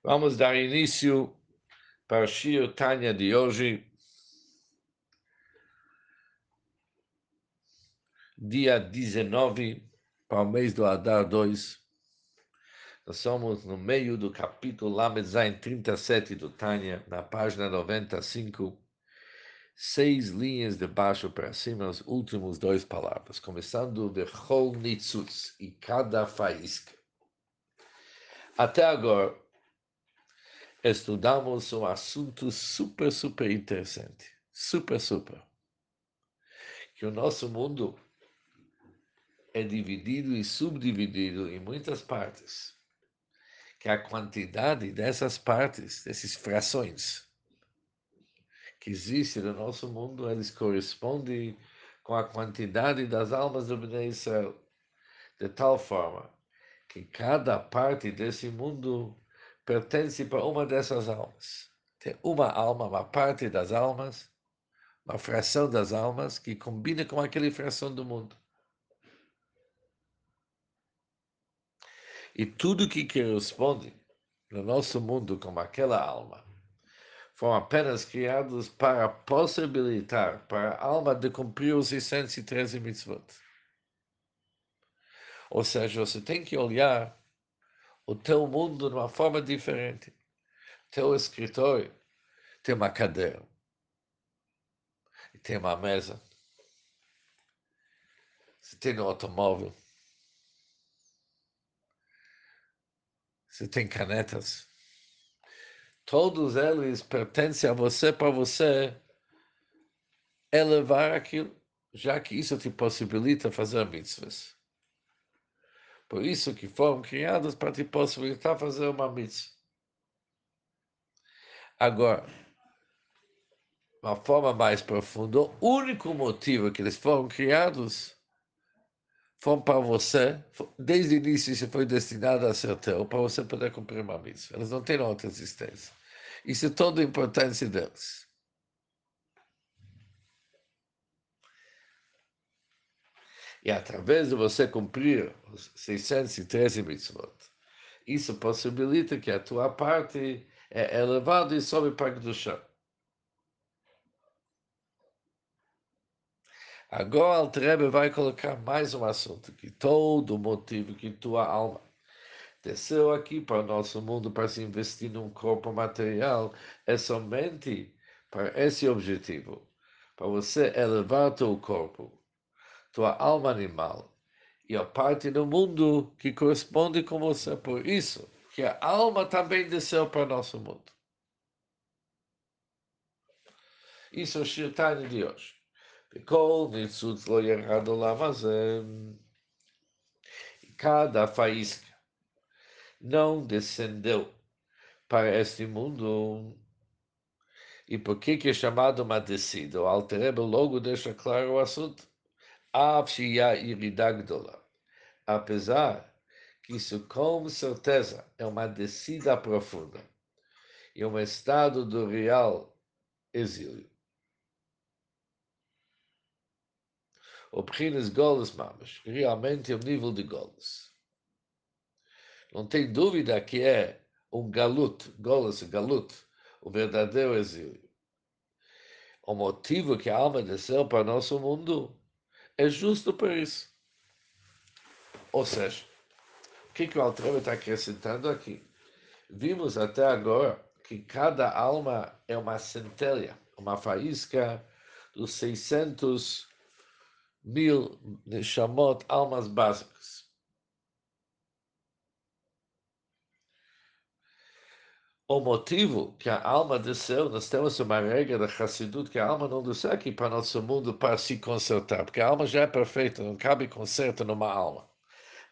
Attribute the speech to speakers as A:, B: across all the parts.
A: Vamos dar início para o Shio Tanya de hoje, dia 19, para o mês do Adar 2. Nós somos no meio do capítulo Lamed 37 do Tanya, na página 95, seis linhas de baixo para cima, as últimas duas palavras, começando de Chol Nitzutz, e cada faísca. Até agora, estudamos um assunto super, super interessante. Super, super. Que o nosso mundo é dividido e subdividido em muitas partes. Que a quantidade dessas partes, dessas frações que existem no nosso mundo, eles correspondem com a quantidade das almas do Bnei Israel. De tal forma que cada parte desse mundo pertence para uma dessas almas. Tem uma alma, uma parte das almas, uma fração das almas que combina com aquela fração do mundo. E tudo que corresponde no nosso mundo como aquela alma foram apenas criados para possibilitar para a alma de cumprir os 613 mitzvot. Ou seja, você tem que olhar o teu mundo de uma forma diferente. Teu escritório tem uma cadeira tem uma mesa. Você tem um automóvel. Você tem canetas. Todos eles pertencem a você para você elevar aquilo, já que isso te possibilita fazer mitzvahs. Por isso que foram criados para te possibilitar fazer uma mitzvah. Agora, uma forma mais profunda, o único motivo que eles foram criados foram para você, desde o início isso foi destinado a ser teu, para você poder cumprir uma mitzvah. Eles não têm outra existência. Isso é toda a importância deles. E através de você cumprir os 613 mitzvot, isso possibilita que a tua parte é elevada e sobe para o chão. Agora o Trebe vai colocar mais um assunto, que todo motivo que tua alma desceu aqui para o nosso mundo para se investir num corpo material é somente para esse objetivo, para você elevar teu corpo tua alma animal e a parte do mundo que corresponde com você. Por isso, que a alma tá também desceu para nosso mundo. Isso é o Shirtani de hoje. E cada faísca não descendeu para este mundo. E por que, que é chamado uma descida? O Altereba logo deixa claro o assunto. Apesar que isso com certeza é uma descida profunda e um estado do real exílio. O Pchines Golos Mamas, realmente é o nível de Golos. Não tem dúvida que é um galut, Golos galut, o verdadeiro exílio. O motivo que a alma desceu para nosso mundo é justo por isso. Ou seja, o que, que o Altrebe está acrescentando aqui? Vimos até agora que cada alma é uma centelha, uma faísca dos 600 mil chamot almas básicas. O motivo que a alma desceu, nós temos uma regra da Hassidut que a alma não desceu aqui para nosso mundo para se consertar, porque a alma já é perfeita, não cabe conserto numa alma.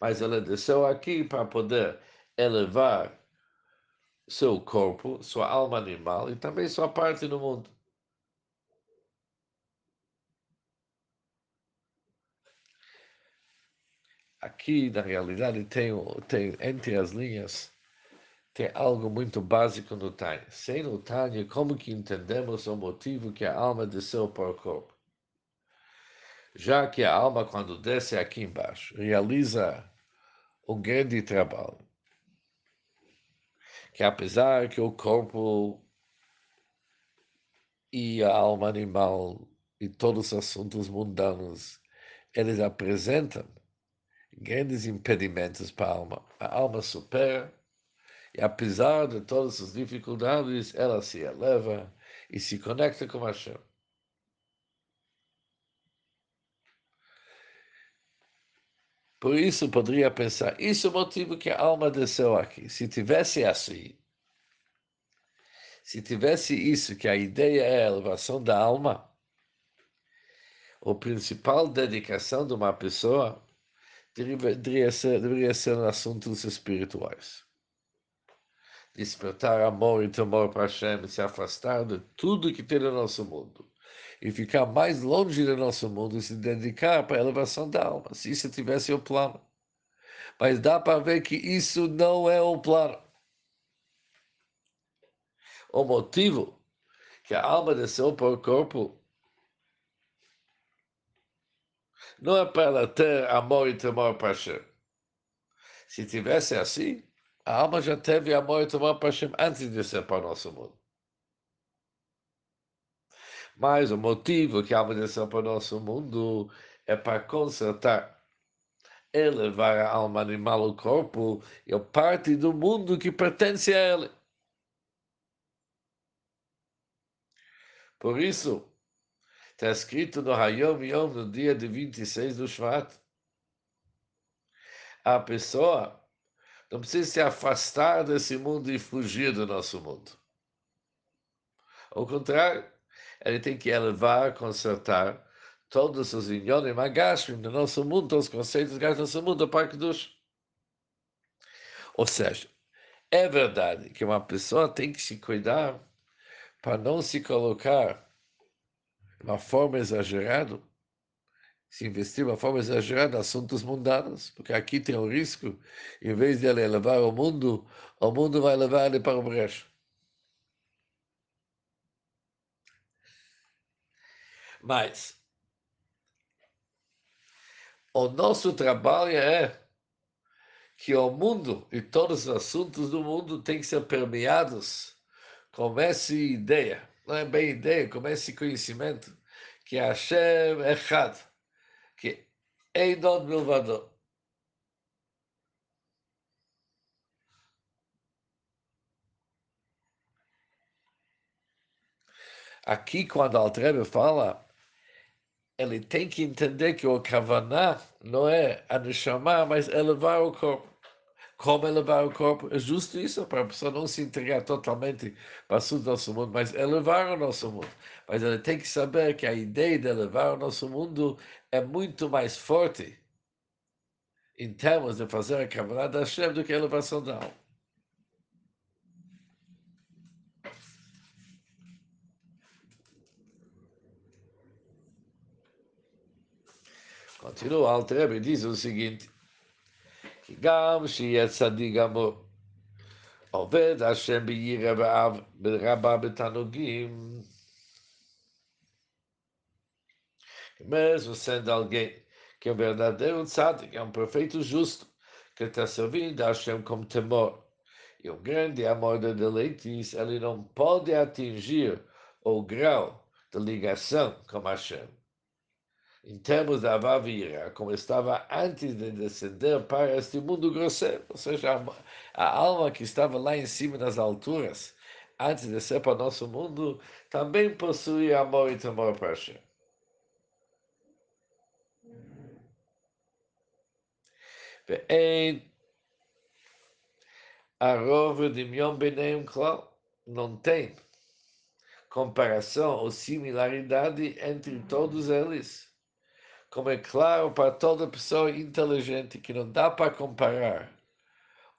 A: Mas ela desceu aqui para poder elevar seu corpo, sua alma animal e também sua parte no mundo. Aqui, na realidade, tem, tem entre as linhas tem algo muito básico no Tânia. Sem o Tânia, como que entendemos o motivo que a alma desceu para o corpo? Já que a alma, quando desce aqui embaixo, realiza um grande trabalho, que apesar que o corpo e a alma animal e todos os assuntos mundanos, eles apresentam grandes impedimentos para a alma. A alma supera e apesar de todas as dificuldades, ela se eleva e se conecta com Hashem. Por isso, poderia pensar, isso é o motivo que a alma desceu aqui. Se tivesse assim, se tivesse isso, que a ideia é a elevação da alma, a principal dedicação de uma pessoa deveria ser, deveria ser assuntos espirituais. Despertar amor e temor para Hashem, se afastar de tudo que tem no nosso mundo e ficar mais longe do nosso mundo e se dedicar para a elevação da alma, se isso tivesse o plano. Mas dá para ver que isso não é o plano. O motivo que a alma desceu para o corpo não é para ela ter amor e temor para Hashem. Se tivesse assim, a alma já teve amor e temor para Hashem antes de descer para o nosso mundo. Mas o motivo que a alma desceu para o nosso mundo é para consertar, elevar a alma animal ao corpo e a parte do mundo que pertence a ele. Por isso, está escrito no Hayom Yom, no dia de 26 do Shvat, a pessoa não precisa se afastar desse mundo e fugir do nosso mundo. Ao contrário, ele tem que elevar, consertar todos os inyonim magashim do nosso mundo, todos os conceitos do nosso mundo para Kedush. Ou seja, é verdade que uma pessoa tem que se cuidar para não se colocar de uma forma exagerada, se investir de uma forma exagerada em assuntos mundanos, porque aqui tem o risco, em vez de ele elevar o mundo, o mundo vai levar ele para o brejo. Mas o nosso trabalho é que o mundo e todos os assuntos do mundo têm que ser permeados com essa ideia, não é bem ideia, com esse conhecimento, que Hashem é Echad, que Eidon Milvador. Aqui, quando Altrebe fala ele tem que entender que o Kavaná não é a Neshama, mas elevar o corpo. Como elevar o corpo? É justo isso, para a pessoa não se entregar totalmente para o nosso mundo, mas elevar o nosso mundo. Mas ele tem que saber que a ideia de elevar o nosso mundo é muito mais forte em termos de fazer a Kavaná da Hashem do que a elevação da alma. Continua, Altrebe diz o seguinte, que Gam שיהיה צדיק גמור, עובד השם בירא רבה בתענוגים, mesmo sendo alguém que é um verdadeiro tzadik, é um perfeito justo, que está servindo a Hashem com temor e um grande amor de deleites, ele não pode atingir o grau de ligação com Hashem em termos da Avavira, como estava antes de descender para este mundo grosseiro, ou seja, a, a, alma que estava lá em cima nas alturas, antes de descer para o nosso mundo, também possuía amor e temor para Hashem. ואין הרוב ודמיון ביניהם כלל, não tem comparação ou similaridade entre todos eles como é claro para toda pessoa inteligente que não dá para comparar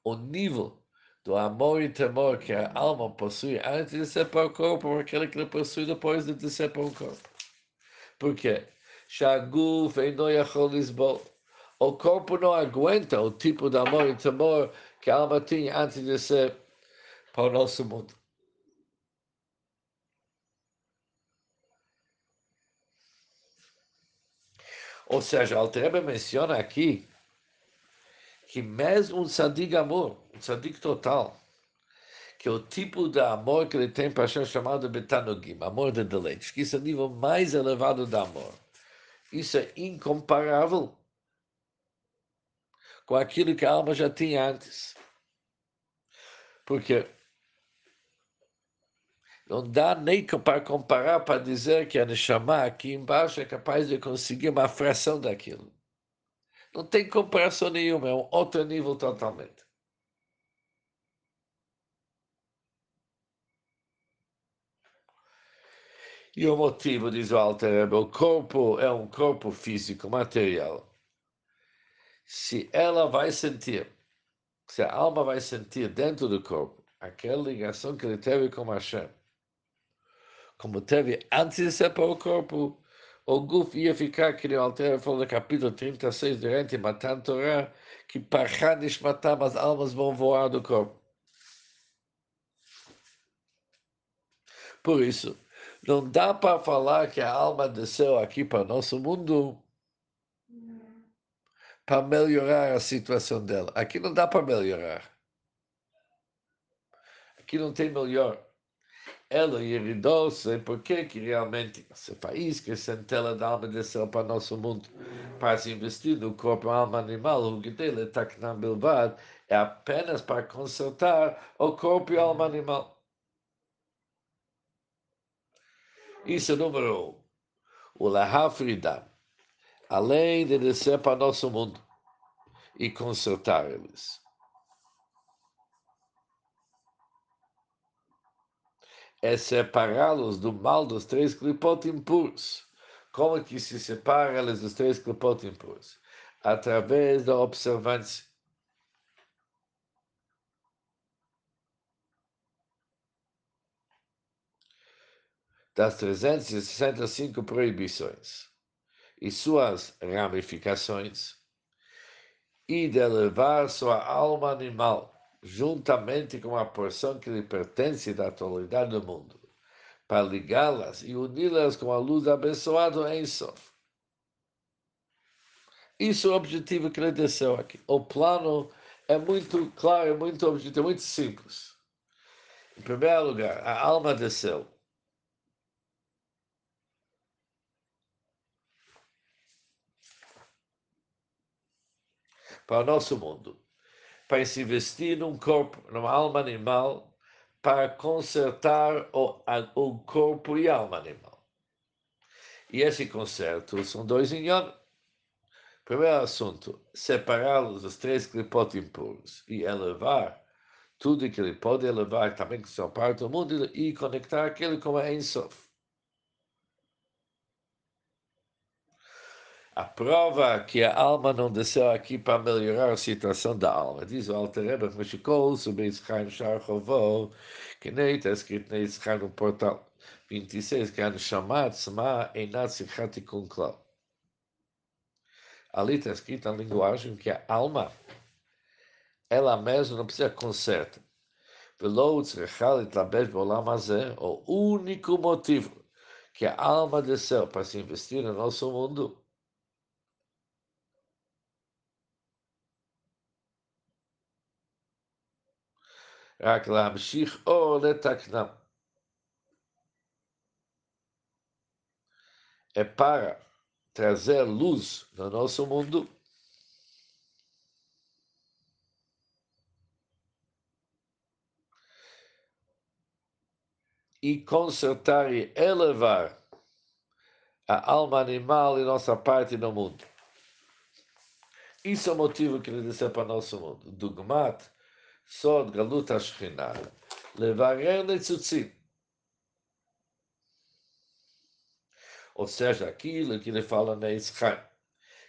A: o nível do amor e temor que a alma possui antes de ser para o corpo com aquele que ele possui depois de ser para o corpo. Por quê? O corpo não aguenta o tipo de amor e temor que a alma tinha antes de ser para o nosso mundo. Ou seja, Altreba menciona aqui que mesmo um tzadik amor, um tzadik total, que é o tipo de amor que ele tem para ser chamado Betanogim, amor de deleite, que isso é o nível mais elevado do amor. Isso é incomparável com aquilo que a alma já tinha antes. Porque não dá nem para comparar para dizer que a Neshama aqui embaixo é capaz de conseguir uma fração daquilo. Não tem comparação nenhuma, é um outro nível totalmente. E o motivo, diz o Alter o corpo é um corpo físico, material. Se ela vai sentir, se a alma vai sentir dentro do corpo aquela ligação que ele teve com Hashem, como teve antes de ser para o corpo, o Guf ia ficar, que o Alter falou no capítulo 36 durante Matan Torah, que para matar as almas vão voar do corpo. Por isso, não dá para falar que a alma desceu aqui para nosso mundo para melhorar a situação dela. Aqui não dá para melhorar. Aqui não tem melhor ela iridou-se porque que realmente essa faísca, essa centela da alma desceu para o nosso mundo para se investir no corpo alma animal, o que dele está bilbad, é apenas para consertar o corpo e a alma animal. Isso é número um. O Lahafridan, além de descer para o nosso mundo e consertar eles. É separá-los do mal dos três clipot impuros. Como que se separa eles dos três clipot impuros? Através da observância. das 365 proibições e suas ramificações, e de levar sua alma animal juntamente com a porção que lhe pertence da atualidade do mundo, para ligá-las e uni-las com a luz abençoada em Sof. Isso é o objetivo que ele desceu aqui. O plano é muito claro, é muito objetivo, é muito simples. Em primeiro lugar, a alma desceu. Para o nosso mundo para se investir num corpo, numa alma animal, para consertar o, o corpo e a alma animal. E esse conserto são dois inhos. Primeiro assunto, separá-los dos três clipot impuros e elevar tudo que ele pode elevar também que são parte do mundo e conectar aquilo com a Ensof. A prova que a alma não desceu aqui para melhorar a situação da alma. Diz o Alter Rebbe, Meshikol, sobre Chovó, que nem está escrito na no portal 26, que a Neshamat Sma Einat Sichati Kunklau. Ali está escrito na linguagem que a alma, ela mesma não precisa conserto. O único motivo que a alma desceu para se investir no nosso mundo רק להמשיך או לתקנם. É para trazer luz no nosso mundo e consertar e elevar a alma animal e nossa parte no mundo. Isso é o motivo que ele disse para o nosso mundo. Dugmat סוד גלות השכינה, לברר ניצוצים. Ou seja, aquilo que ele fala na Yitzchak,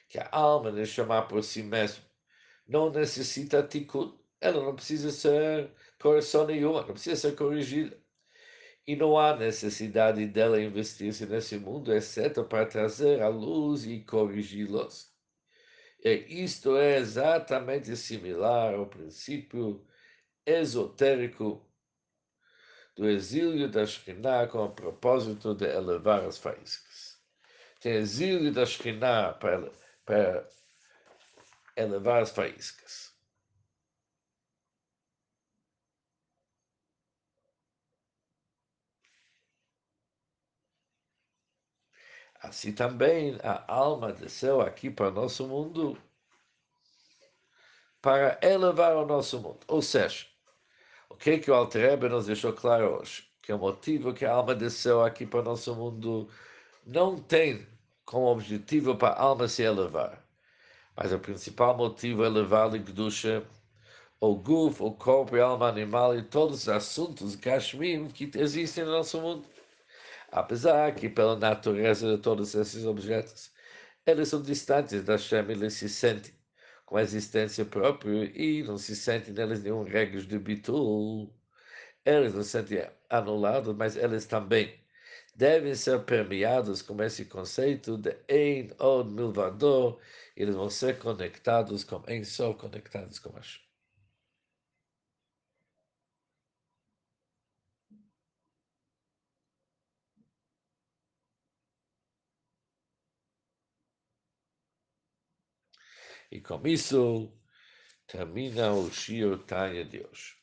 A: que a alma de chamar por si mesmo não necessita tikkun, ela não precisa ser correção nenhuma, não precisa ser corrigida. E não há necessidade dela investir-se nesse mundo, exceto para trazer a luz e corrigi-los. E isto é exatamente similar ao princípio esotérico do exílio da Shekhinah com o propósito de elevar as faíscas. Tem exílio da Shekhinah para, para elevar as faíscas. Assim também a alma desceu aqui para o nosso mundo para elevar o nosso mundo. Ou seja, o que, que o Alter nos deixou claro hoje? Que o motivo que a alma desceu aqui para o nosso mundo não tem como objetivo para a alma se elevar. Mas o principal motivo é levar a Kedusha, o Guf, o corpo e a alma animal e todos os assuntos Kashmim que existem no nosso mundo. Apesar que, pela natureza de todos esses objetos, eles são distantes da Shem, eles se sentem com a existência própria e não se sentem neles nenhum regras de bitul. Eles não se sentem anulados, mas eles também devem ser permeados com esse conceito de Ein Od Milvador, eles vão ser conectados com Ein Sof, conectados com Hashem. E com isso termina o Shio Tanya de hoje.